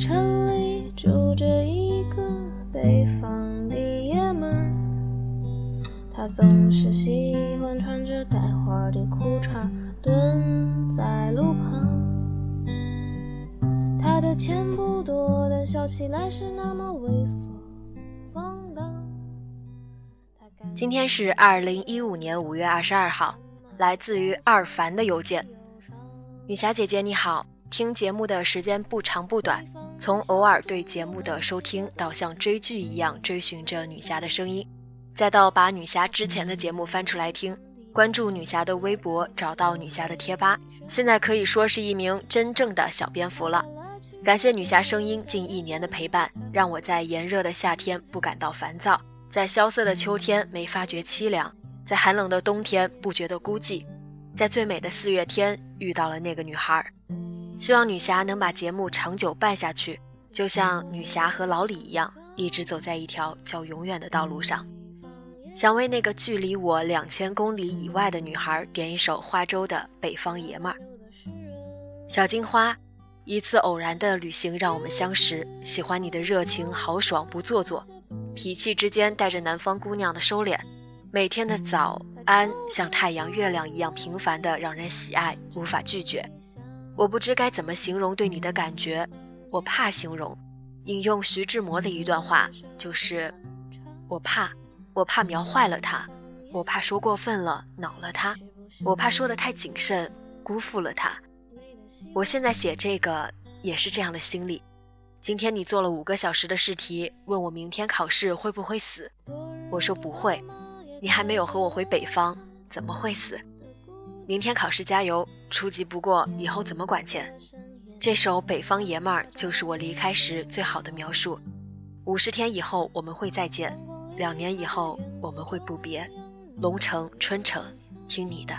城里住着一个北方的爷们儿，他总是喜欢穿着带花的裤衩蹲在路旁。他的钱不多，但笑起来是那么猥琐放荡。今天是二零一五年五月二十二号，来自于二凡的邮件。女侠姐姐你好。听节目的时间不长不短，从偶尔对节目的收听，到像追剧一样追寻着女侠的声音，再到把女侠之前的节目翻出来听，关注女侠的微博，找到女侠的贴吧，现在可以说是一名真正的小蝙蝠了。感谢女侠声音近一年的陪伴，让我在炎热的夏天不感到烦躁，在萧瑟的秋天没发觉凄凉，在寒冷的冬天不觉得孤寂，在最美的四月天遇到了那个女孩。希望女侠能把节目长久办下去，就像女侠和老李一样，一直走在一条叫永远的道路上。想为那个距离我两千公里以外的女孩点一首花粥的《北方爷们儿》。小金花，一次偶然的旅行让我们相识，喜欢你的热情豪爽不做作，脾气之间带着南方姑娘的收敛，每天的早安像太阳月亮一样平凡的让人喜爱，无法拒绝。我不知该怎么形容对你的感觉，我怕形容。引用徐志摩的一段话，就是：“我怕，我怕描坏了他，我怕说过分了恼了他，我怕说的太谨慎辜负了他。”我现在写这个也是这样的心理。今天你做了五个小时的试题，问我明天考试会不会死，我说不会。你还没有和我回北方，怎么会死？明天考试加油，初级不过以后怎么管钱？这首《北方爷们儿》就是我离开时最好的描述。五十天以后我们会再见，两年以后我们会不别。龙城春城，听你的。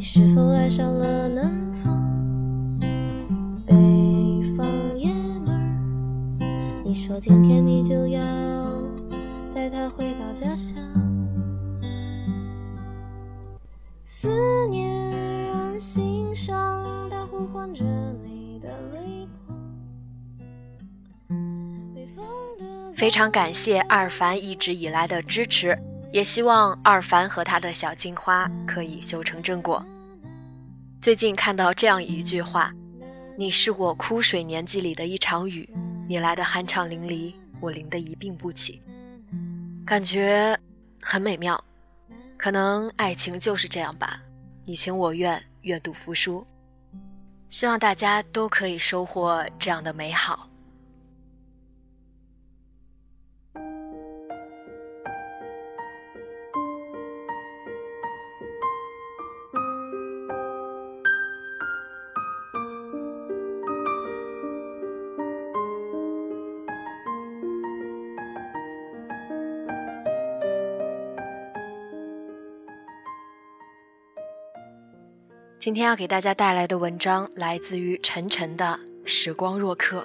是否爱上了南？说今天你就要带他回到家乡，思念让心上，它呼唤着你的泪光。非常感谢二凡一直以来的支持，也希望二凡和他的小金花可以修成正果。最近看到这样一句话：“你是我枯水年纪里的一场雨。”你来的酣畅淋漓，我淋得一病不起，感觉很美妙。可能爱情就是这样吧，你情我愿，愿赌服输。希望大家都可以收获这样的美好。今天要给大家带来的文章来自于晨晨的《时光若客》。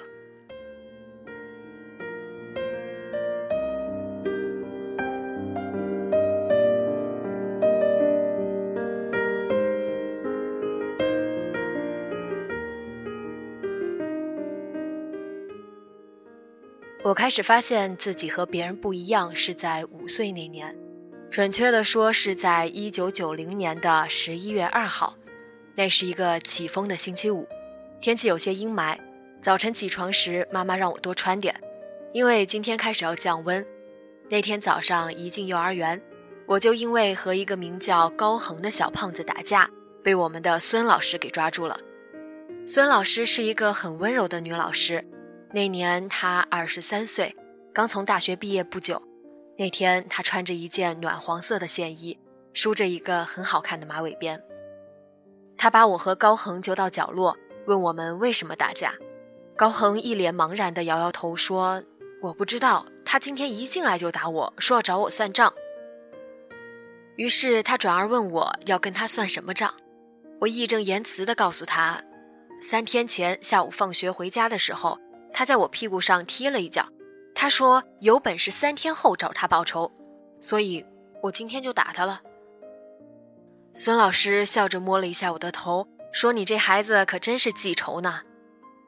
我开始发现自己和别人不一样，是在五岁那年，准确的说是在一九九零年的十一月二号。那是一个起风的星期五，天气有些阴霾。早晨起床时，妈妈让我多穿点，因为今天开始要降温。那天早上一进幼儿园，我就因为和一个名叫高恒的小胖子打架，被我们的孙老师给抓住了。孙老师是一个很温柔的女老师，那年她二十三岁，刚从大学毕业不久。那天她穿着一件暖黄色的线衣，梳着一个很好看的马尾辫。他把我和高恒揪到角落，问我们为什么打架。高恒一脸茫然地摇摇头说：“我不知道，他今天一进来就打我，说要找我算账。”于是他转而问我要跟他算什么账。我义正言辞地告诉他，三天前下午放学回家的时候，他在我屁股上踢了一脚。他说有本事三天后找他报仇，所以我今天就打他了。孙老师笑着摸了一下我的头，说：“你这孩子可真是记仇呢。”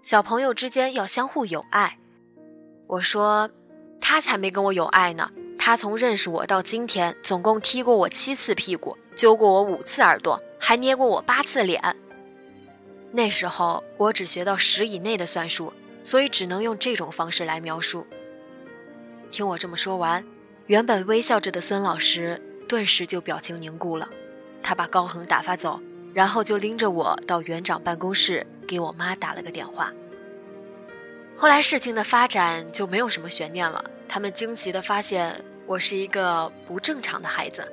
小朋友之间要相互友爱，我说，他才没跟我有爱呢。他从认识我到今天，总共踢过我七次屁股，揪过我五次耳朵，还捏过我八次脸。那时候我只学到十以内的算术，所以只能用这种方式来描述。听我这么说完，原本微笑着的孙老师顿时就表情凝固了，他把高恒打发走。然后就拎着我到园长办公室，给我妈打了个电话。后来事情的发展就没有什么悬念了。他们惊奇地发现我是一个不正常的孩子，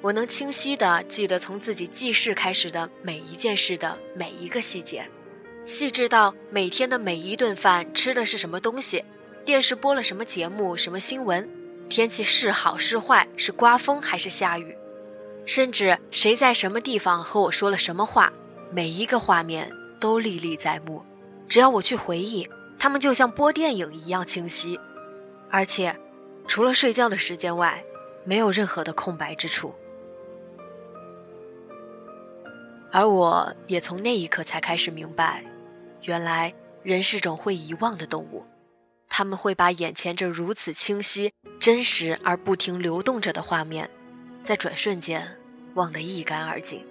我能清晰地记得从自己记事开始的每一件事的每一个细节，细致到每天的每一顿饭吃的是什么东西，电视播了什么节目、什么新闻，天气是好是坏，是刮风还是下雨。甚至谁在什么地方和我说了什么话，每一个画面都历历在目。只要我去回忆，他们就像播电影一样清晰。而且，除了睡觉的时间外，没有任何的空白之处。而我也从那一刻才开始明白，原来人是种会遗忘的动物。他们会把眼前这如此清晰、真实而不停流动着的画面。在转瞬间，忘得一干二净，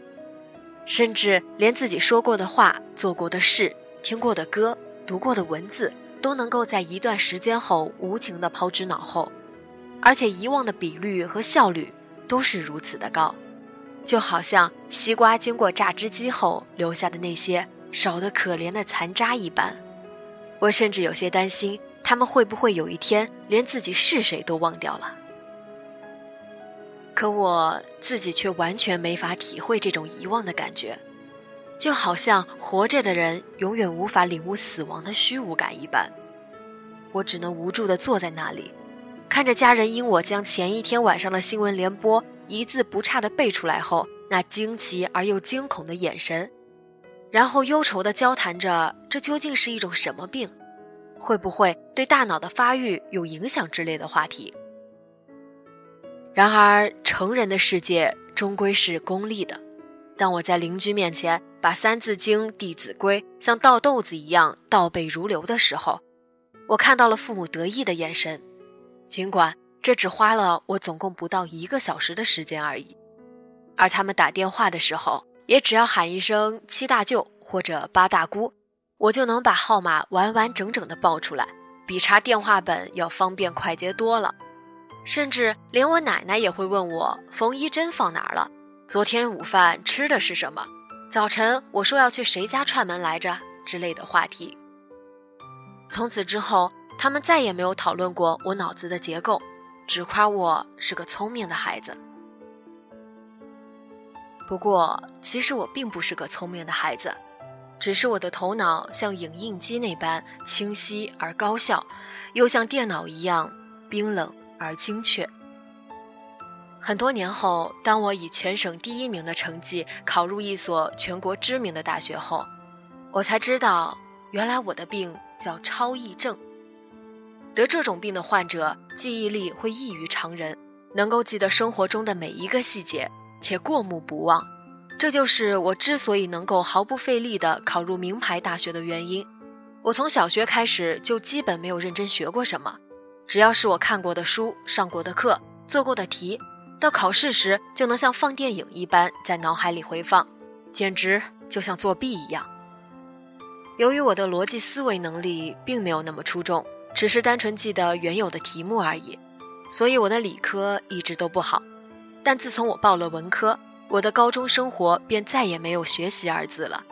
甚至连自己说过的话、做过的事、听过的歌、读过的文字，都能够在一段时间后无情地抛之脑后，而且遗忘的比率和效率都是如此的高，就好像西瓜经过榨汁机后留下的那些少得可怜的残渣一般。我甚至有些担心，他们会不会有一天连自己是谁都忘掉了。可我自己却完全没法体会这种遗忘的感觉，就好像活着的人永远无法领悟死亡的虚无感一般。我只能无助地坐在那里，看着家人因我将前一天晚上的新闻联播一字不差地背出来后，那惊奇而又惊恐的眼神，然后忧愁地交谈着这究竟是一种什么病，会不会对大脑的发育有影响之类的话题。然而，成人的世界终归是功利的。当我在邻居面前把《三字经》《弟子规》像倒豆子一样倒背如流的时候，我看到了父母得意的眼神。尽管这只花了我总共不到一个小时的时间而已，而他们打电话的时候，也只要喊一声“七大舅”或者“八大姑”，我就能把号码完完整整的报出来，比查电话本要方便快捷多了。甚至连我奶奶也会问我缝衣针放哪儿了，昨天午饭吃的是什么，早晨我说要去谁家串门来着之类的话题。从此之后，他们再也没有讨论过我脑子的结构，只夸我是个聪明的孩子。不过，其实我并不是个聪明的孩子，只是我的头脑像影印机那般清晰而高效，又像电脑一样冰冷。而精确。很多年后，当我以全省第一名的成绩考入一所全国知名的大学后，我才知道，原来我的病叫超忆症。得这种病的患者，记忆力会异于常人，能够记得生活中的每一个细节，且过目不忘。这就是我之所以能够毫不费力地考入名牌大学的原因。我从小学开始就基本没有认真学过什么。只要是我看过的书、上过的课、做过的题，到考试时就能像放电影一般在脑海里回放，简直就像作弊一样。由于我的逻辑思维能力并没有那么出众，只是单纯记得原有的题目而已，所以我的理科一直都不好。但自从我报了文科，我的高中生活便再也没有学习二字了。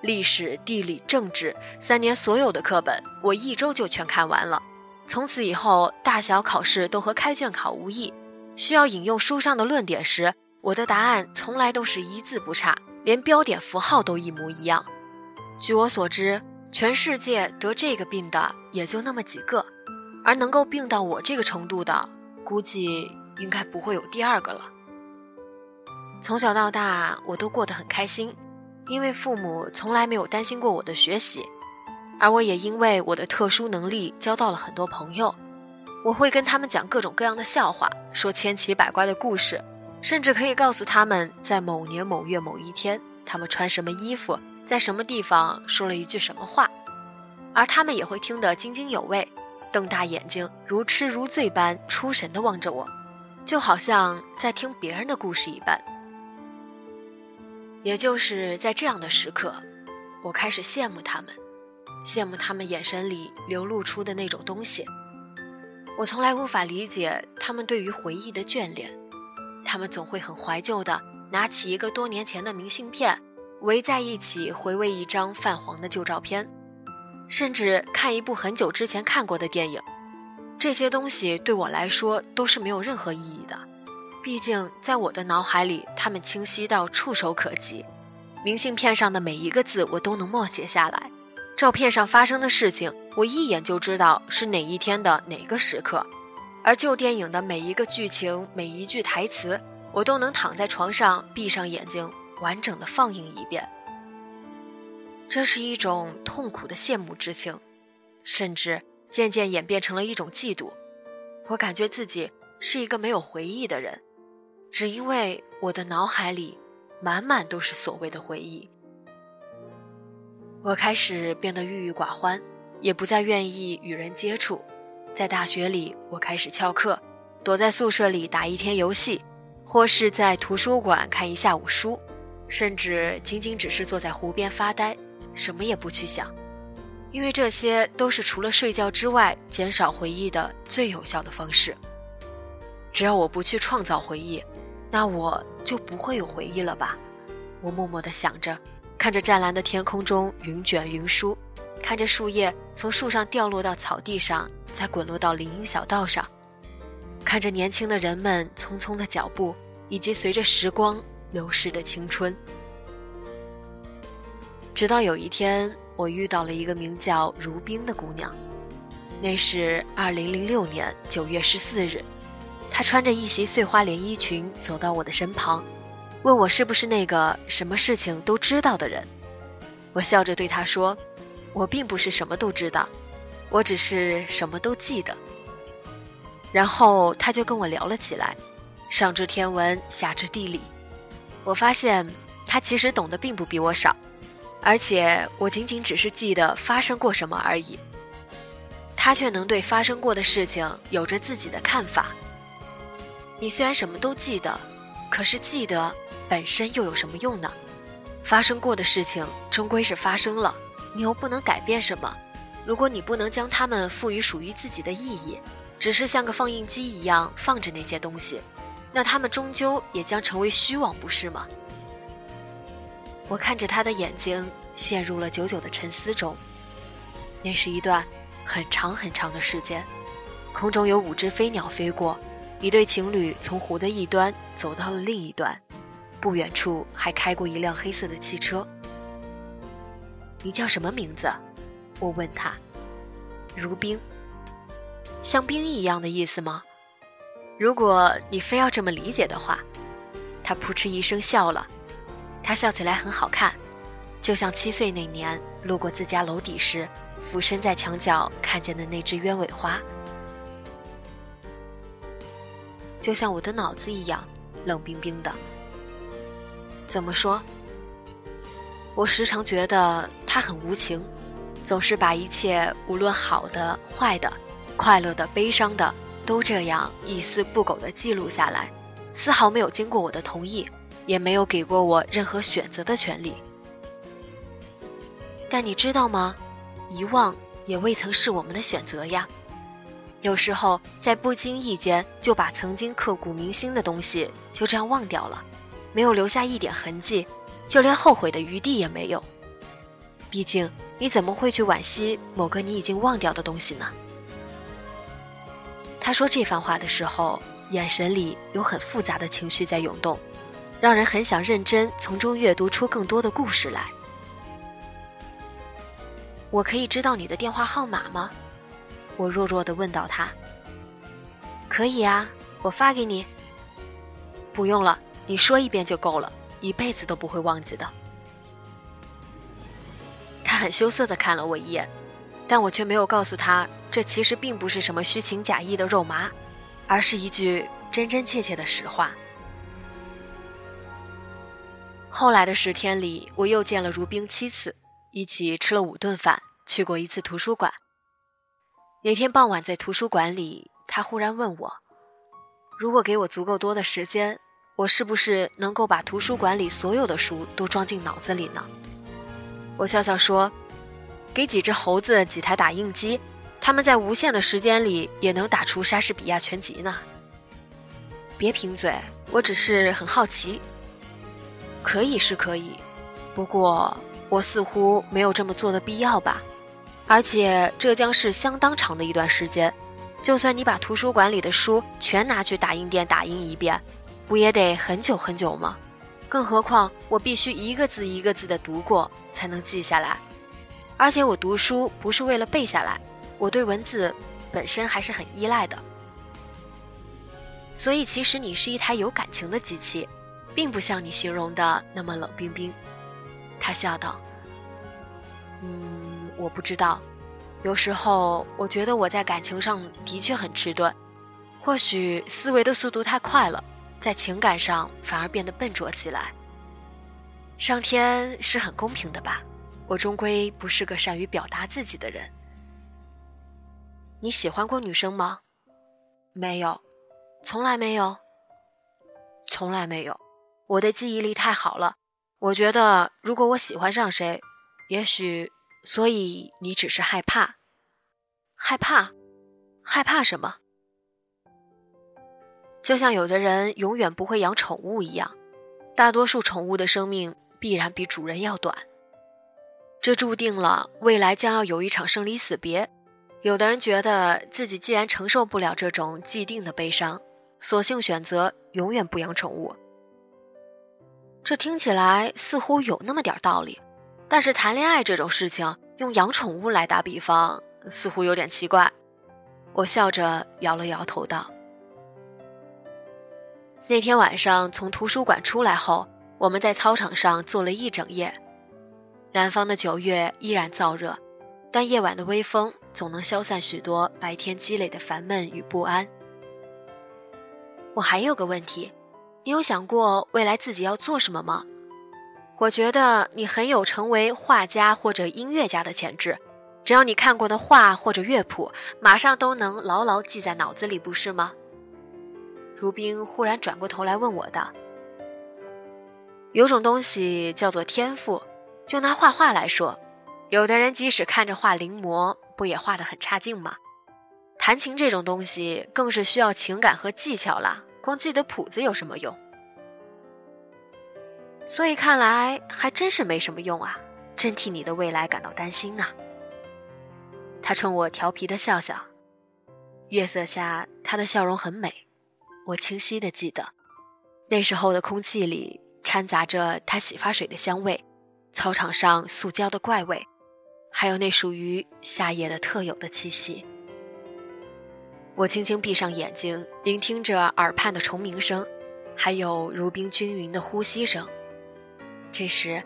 历史、地理、政治三年所有的课本，我一周就全看完了。从此以后，大小考试都和开卷考无异。需要引用书上的论点时，我的答案从来都是一字不差，连标点符号都一模一样。据我所知，全世界得这个病的也就那么几个，而能够病到我这个程度的，估计应该不会有第二个了。从小到大，我都过得很开心，因为父母从来没有担心过我的学习，而我也因为我的特殊能力交到了很多朋友。我会跟他们讲各种各样的笑话，说千奇百怪的故事，甚至可以告诉他们在某年某月某一天，他们穿什么衣服，在什么地方说了一句什么话，而他们也会听得津津有味，瞪大眼睛，如痴如醉般出神地望着我，就好像在听别人的故事一般。也就是在这样的时刻，我开始羡慕他们，羡慕他们眼神里流露出的那种东西。我从来无法理解他们对于回忆的眷恋，他们总会很怀旧的拿起一个多年前的明信片，围在一起回味一张泛黄的旧照片，甚至看一部很久之前看过的电影。这些东西对我来说都是没有任何意义的，毕竟在我的脑海里，它们清晰到触手可及，明信片上的每一个字我都能默写下来。照片上发生的事情，我一眼就知道是哪一天的哪个时刻；而旧电影的每一个剧情、每一句台词，我都能躺在床上闭上眼睛，完整的放映一遍。这是一种痛苦的羡慕之情，甚至渐渐演变成了一种嫉妒。我感觉自己是一个没有回忆的人，只因为我的脑海里满满都是所谓的回忆。我开始变得郁郁寡欢，也不再愿意与人接触。在大学里，我开始翘课，躲在宿舍里打一天游戏，或是在图书馆看一下午书，甚至仅仅只是坐在湖边发呆，什么也不去想。因为这些都是除了睡觉之外减少回忆的最有效的方式。只要我不去创造回忆，那我就不会有回忆了吧？我默默地想着。看着湛蓝的天空中云卷云舒，看着树叶从树上掉落到草地上，再滚落到林荫小道上，看着年轻的人们匆匆的脚步，以及随着时光流逝的青春。直到有一天，我遇到了一个名叫如冰的姑娘，那是二零零六年九月十四日，她穿着一袭碎花连衣裙走到我的身旁。问我是不是那个什么事情都知道的人，我笑着对他说：“我并不是什么都知道，我只是什么都记得。”然后他就跟我聊了起来，上知天文，下知地理。我发现他其实懂得并不比我少，而且我仅仅只是记得发生过什么而已，他却能对发生过的事情有着自己的看法。你虽然什么都记得，可是记得。本身又有什么用呢？发生过的事情终归是发生了，你又不能改变什么。如果你不能将它们赋予属于自己的意义，只是像个放映机一样放着那些东西，那它们终究也将成为虚妄，不是吗？我看着他的眼睛，陷入了久久的沉思中。那是一段很长很长的时间，空中有五只飞鸟飞过，一对情侣从湖的一端走到了另一端。不远处还开过一辆黑色的汽车。你叫什么名字？我问他。如冰，像冰一样的意思吗？如果你非要这么理解的话，他扑哧一声笑了。他笑起来很好看，就像七岁那年路过自家楼底时，俯身在墙角看见的那只鸢尾花，就像我的脑子一样冷冰冰的。怎么说？我时常觉得他很无情，总是把一切无论好的、坏的、快乐的、悲伤的，都这样一丝不苟地记录下来，丝毫没有经过我的同意，也没有给过我任何选择的权利。但你知道吗？遗忘也未曾是我们的选择呀。有时候在不经意间就把曾经刻骨铭心的东西就这样忘掉了。没有留下一点痕迹，就连后悔的余地也没有。毕竟，你怎么会去惋惜某个你已经忘掉的东西呢？他说这番话的时候，眼神里有很复杂的情绪在涌动，让人很想认真从中阅读出更多的故事来。我可以知道你的电话号码吗？我弱弱的问到他。可以啊，我发给你。不用了，你说一遍就够了，一辈子都不会忘记的。他很羞涩的看了我一眼，但我却没有告诉他，这其实并不是什么虚情假意的肉麻，而是一句真真切切的实话。后来的十天里，我又见了如冰七次。一起吃了五顿饭，去过一次图书馆。那天傍晚在图书馆里，他忽然问我：“如果给我足够多的时间，我是不是能够把图书馆里所有的书都装进脑子里呢？”我笑笑说：“给几只猴子几台打印机，他们在无限的时间里也能打出莎士比亚全集呢。”别贫嘴，我只是很好奇。可以是可以，不过。我似乎没有这么做的必要吧，而且这将是相当长的一段时间。就算你把图书馆里的书全拿去打印店打印一遍，不也得很久很久吗？更何况我必须一个字一个字的读过才能记下来，而且我读书不是为了背下来，我对文字本身还是很依赖的。所以其实你是一台有感情的机器，并不像你形容的那么冷冰冰。他笑道：“嗯，我不知道。有时候我觉得我在感情上的确很迟钝，或许思维的速度太快了，在情感上反而变得笨拙起来。上天是很公平的吧？我终归不是个善于表达自己的人。你喜欢过女生吗？没有，从来没有，从来没有。我的记忆力太好了。”我觉得，如果我喜欢上谁，也许，所以你只是害怕，害怕，害怕什么？就像有的人永远不会养宠物一样，大多数宠物的生命必然比主人要短，这注定了未来将要有一场生离死别。有的人觉得自己既然承受不了这种既定的悲伤，索性选择永远不养宠物。这听起来似乎有那么点道理，但是谈恋爱这种事情用养宠物来打比方，似乎有点奇怪。我笑着摇了摇头道：“那天晚上从图书馆出来后，我们在操场上坐了一整夜。南方的九月依然燥热，但夜晚的微风总能消散许多白天积累的烦闷与不安。我还有个问题。”你有想过未来自己要做什么吗？我觉得你很有成为画家或者音乐家的潜质，只要你看过的画或者乐谱，马上都能牢牢记在脑子里，不是吗？如冰忽然转过头来问我的：“有种东西叫做天赋，就拿画画来说，有的人即使看着画临摹，不也画得很差劲吗？弹琴这种东西更是需要情感和技巧啦。”光记得谱子有什么用？所以看来还真是没什么用啊！真替你的未来感到担心呢。他冲我调皮的笑笑，月色下他的笑容很美，我清晰的记得，那时候的空气里掺杂着他洗发水的香味，操场上塑胶的怪味，还有那属于夏夜的特有的气息。我轻轻闭上眼睛，聆听着耳畔的虫鸣声，还有如冰均匀的呼吸声。这时，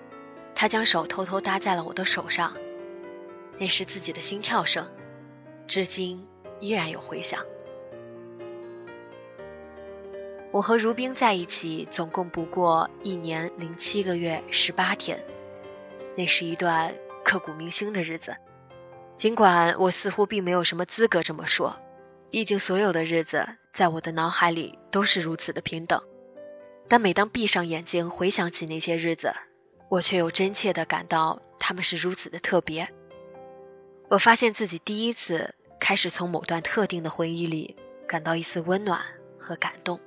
他将手偷偷搭在了我的手上，那是自己的心跳声，至今依然有回响。我和如冰在一起总共不过一年零七个月十八天，那是一段刻骨铭心的日子。尽管我似乎并没有什么资格这么说。毕竟，所有的日子在我的脑海里都是如此的平等，但每当闭上眼睛回想起那些日子，我却又真切地感到他们是如此的特别。我发现自己第一次开始从某段特定的回忆里感到一丝温暖和感动。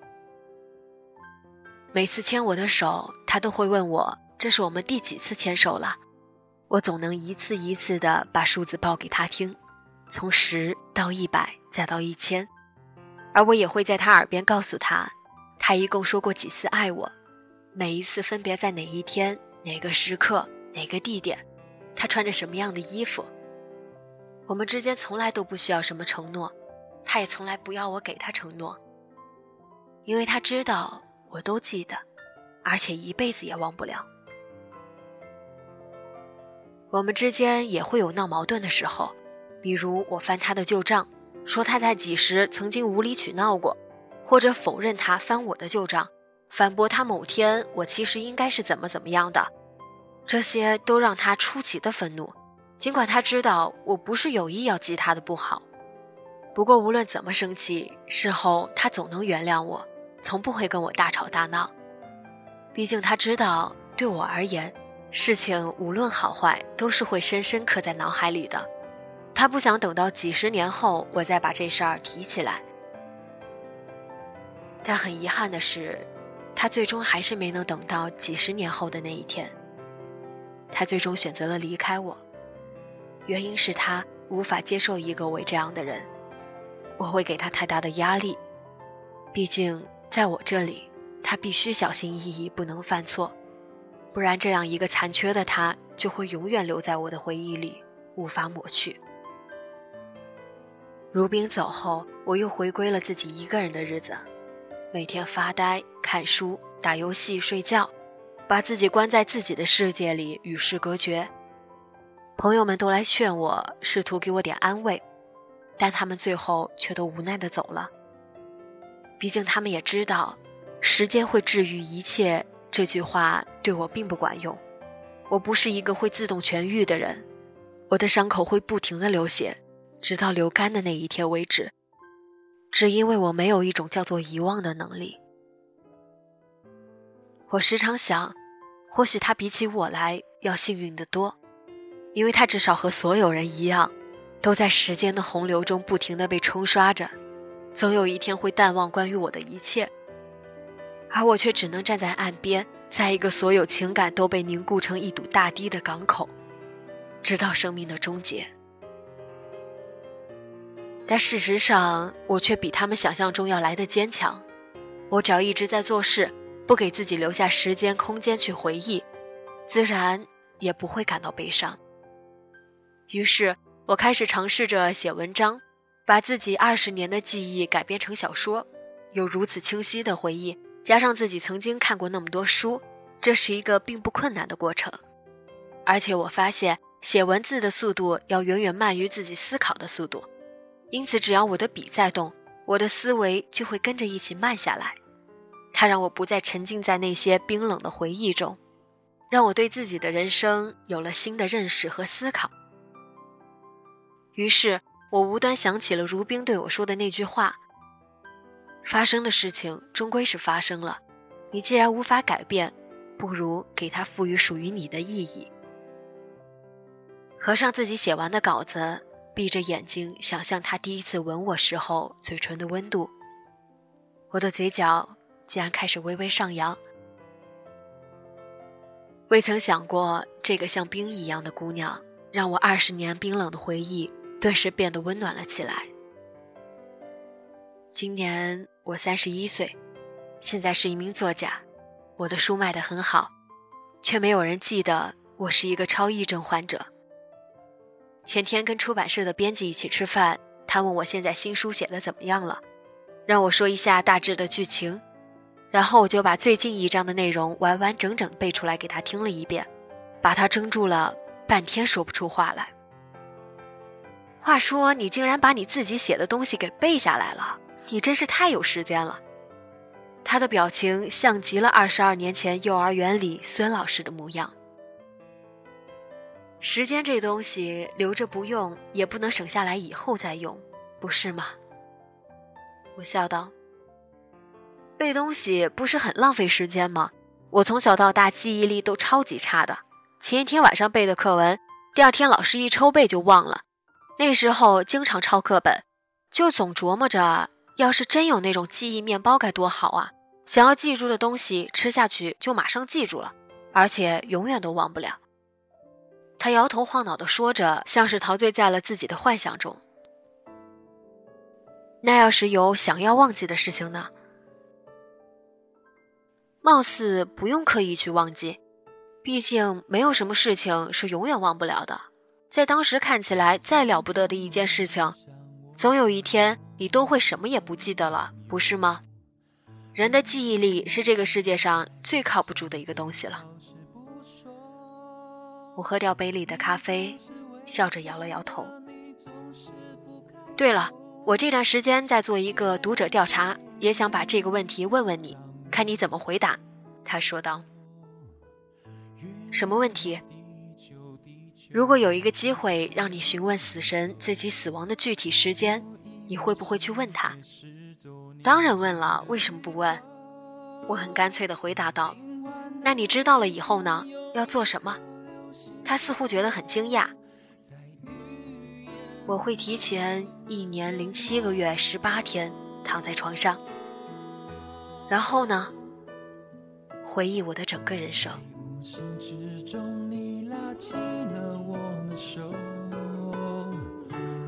每次牵我的手，他都会问我这是我们第几次牵手了。我总能一次一次的把数字报给他听，从十到一百，再到一千，而我也会在他耳边告诉他，他一共说过几次爱我，每一次分别在哪一天、哪个时刻、哪个地点，他穿着什么样的衣服。我们之间从来都不需要什么承诺，他也从来不要我给他承诺，因为他知道我都记得，而且一辈子也忘不了。我们之间也会有闹矛盾的时候，比如我翻他的旧账，说他在几时曾经无理取闹过，或者否认他翻我的旧账，反驳他某天我其实应该是怎么怎么样的，这些都让他出奇的愤怒。尽管他知道我不是有意要记他的不好，不过无论怎么生气，事后他总能原谅我，从不会跟我大吵大闹。毕竟他知道，对我而言，事情无论好坏都是会深深刻在脑海里的。他不想等到几十年后我再把这事儿提起来。但很遗憾的是，他最终还是没能等到几十年后的那一天。他最终选择了离开我。原因是他无法接受一个我这样的人，我会给他太大的压力。毕竟在我这里，他必须小心翼翼，不能犯错，不然这样一个残缺的他就会永远留在我的回忆里，无法抹去。如冰走后，我又回归了自己一个人的日子，每天发呆、看书、打游戏、睡觉，把自己关在自己的世界里，与世隔绝。朋友们都来劝我，试图给我点安慰，但他们最后却都无奈的走了。毕竟他们也知道，时间会治愈一切这句话对我并不管用。我不是一个会自动痊愈的人，我的伤口会不停的流血，直到流干的那一天为止。只因为我没有一种叫做遗忘的能力。我时常想，或许他比起我来要幸运的多。因为他至少和所有人一样，都在时间的洪流中不停的被冲刷着，总有一天会淡忘关于我的一切，而我却只能站在岸边，在一个所有情感都被凝固成一堵大堤的港口，直到生命的终结。但事实上，我却比他们想象中要来的坚强。我只要一直在做事，不给自己留下时间空间去回忆，自然也不会感到悲伤。于是我开始尝试着写文章，把自己二十年的记忆改编成小说，有如此清晰的回忆，加上自己曾经看过那么多书，这是一个并不困难的过程。而且我发现写文字的速度要远远慢于自己思考的速度，因此只要我的笔在动，我的思维就会跟着一起慢下来。它让我不再沉浸在那些冰冷的回忆中，让我对自己的人生有了新的认识和思考。于是我无端想起了如冰对我说的那句话：“发生的事情终归是发生了，你既然无法改变，不如给它赋予属于你的意义。”合上自己写完的稿子，闭着眼睛想象他第一次吻我时候嘴唇的温度，我的嘴角竟然开始微微上扬。未曾想过，这个像冰一样的姑娘，让我二十年冰冷的回忆。顿时变得温暖了起来。今年我三十一岁，现在是一名作家，我的书卖得很好，却没有人记得我是一个超抑症患者。前天跟出版社的编辑一起吃饭，他问我现在新书写的怎么样了，让我说一下大致的剧情，然后我就把最近一章的内容完完整整背出来给他听了一遍，把他怔住了半天说不出话来。话说，你竟然把你自己写的东西给背下来了，你真是太有时间了。他的表情像极了二十二年前幼儿园里孙老师的模样。时间这东西留着不用，也不能省下来以后再用，不是吗？我笑道：“背东西不是很浪费时间吗？我从小到大记忆力都超级差的，前一天晚上背的课文，第二天老师一抽背就忘了。”那时候经常抄课本，就总琢磨着，要是真有那种记忆面包该多好啊！想要记住的东西，吃下去就马上记住了，而且永远都忘不了。他摇头晃脑的说着，像是陶醉在了自己的幻想中。那要是有想要忘记的事情呢？貌似不用刻意去忘记，毕竟没有什么事情是永远忘不了的。在当时看起来再了不得的一件事情，总有一天你都会什么也不记得了，不是吗？人的记忆力是这个世界上最靠不住的一个东西了。我喝掉杯里的咖啡，笑着摇了摇头。对了，我这段时间在做一个读者调查，也想把这个问题问问你，看你怎么回答。他说道：“什么问题？如果有一个机会让你询问死神自己死亡的具体时间，你会不会去问他？”当然问了，为什么不问？我很干脆地回答道：“那你知道了以后呢？要做什么？”他似乎觉得很惊讶。我会提前一年零七个月十八天躺在床上，然后呢，回忆我的整个人生。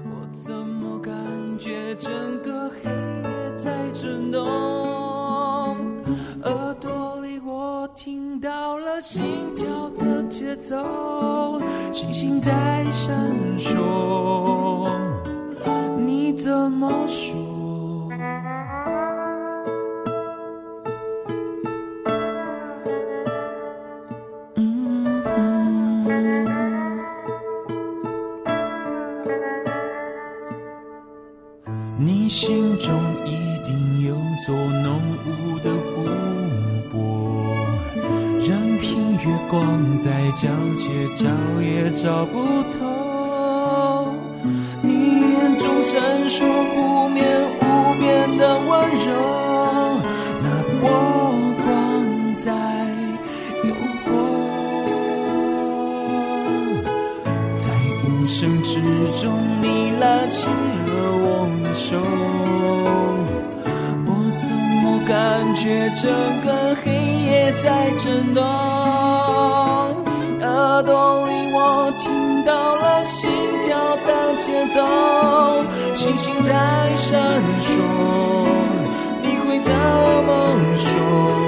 我怎么感觉整个黑夜在震动？耳朵里我听到了心跳的节奏，星星在闪烁。听到了心跳的节奏，星星在闪烁，你会怎么说？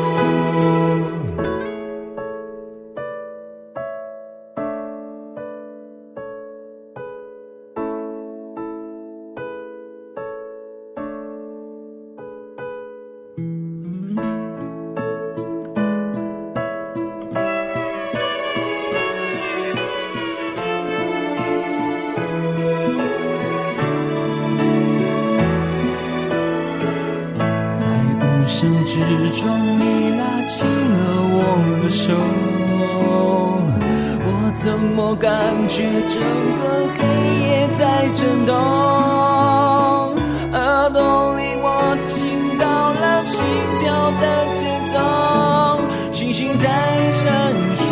的节奏，星星在闪烁，